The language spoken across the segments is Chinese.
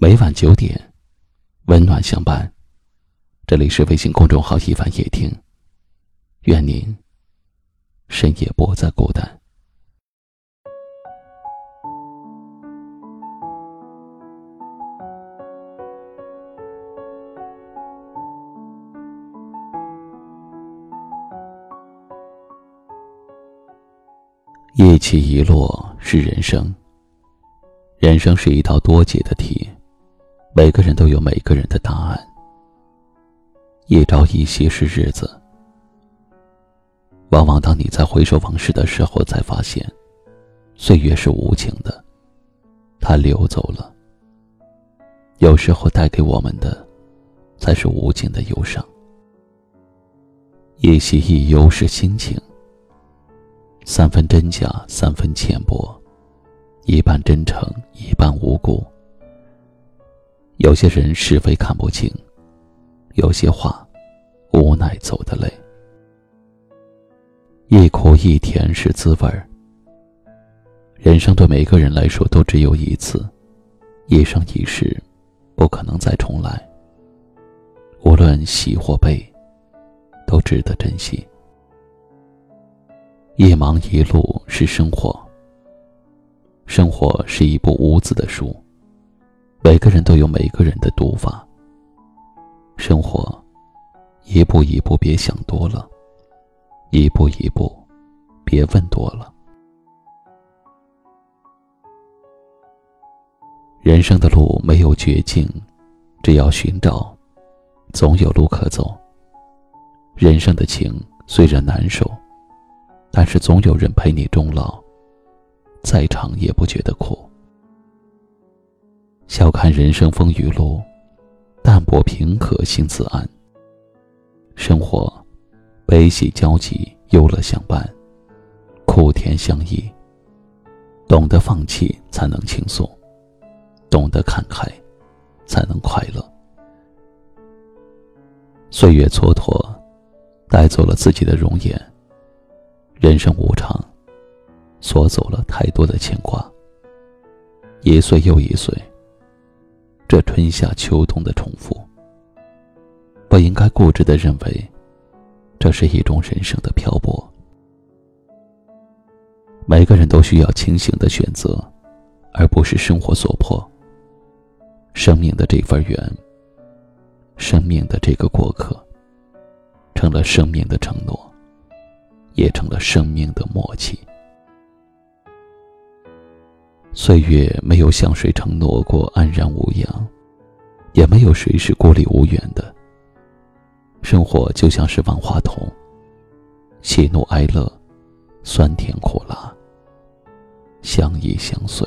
每晚九点，温暖相伴。这里是微信公众号“一晚夜听”，愿您深夜不再孤单。一起一落是人生，人生是一道多解的题。每个人都有每个人的答案。一朝一夕是日子，往往当你在回首往事的时候，才发现，岁月是无情的，它流走了。有时候带给我们的，才是无尽的忧伤。一喜一忧是心情，三分真假，三分浅薄，一半真诚，一半无辜。有些人是非看不清，有些话无奈走的累。一苦一甜是滋味儿。人生对每个人来说都只有一次，一生一世，不可能再重来。无论喜或悲，都值得珍惜。一忙一路是生活。生活是一部无字的书。每个人都有每个人的读法。生活，一步一步，别想多了；一步一步，别问多了。人生的路没有绝境，只要寻找，总有路可走。人生的情虽然难受，但是总有人陪你终老，再长也不觉得苦。看人生风雨路，淡泊平和心自安。生活，悲喜交集，忧乐相伴，苦甜相依。懂得放弃，才能轻松；懂得看开，才能快乐。岁月蹉跎，带走了自己的容颜。人生无常，锁走了太多的牵挂。一岁又一岁。这春夏秋冬的重复，不应该固执的认为，这是一种人生的漂泊。每个人都需要清醒的选择，而不是生活所迫。生命的这份缘，生命的这个过客，成了生命的承诺，也成了生命的默契。岁月没有向谁承诺过安然无恙，也没有谁是孤立无援的。生活就像是万花筒，喜怒哀乐，酸甜苦辣，相依相随。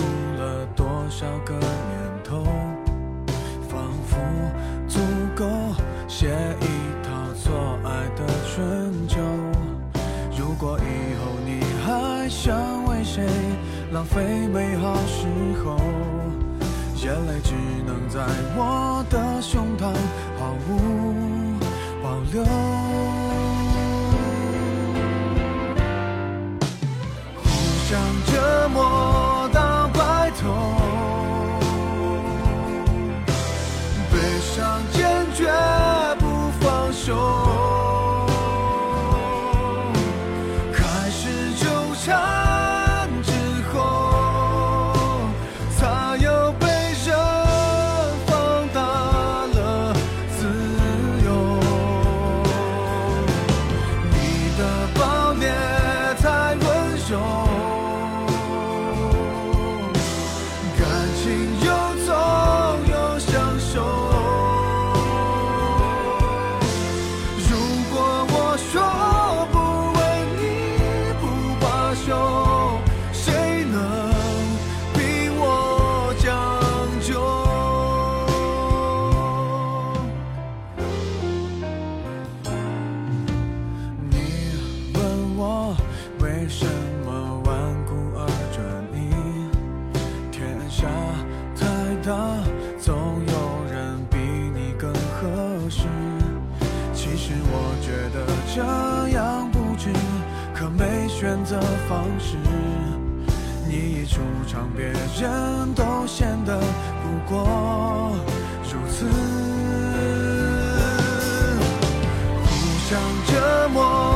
多少个年头，仿佛足够写一套错爱的春秋。如果以后你还想为谁浪费美好时候，眼泪只能在我的胸膛毫无保留。什么顽固而专一天下太大总有人比你更合适其实我觉得这样不值可没选择方式。你一出场别人都显得不过如此。互相折磨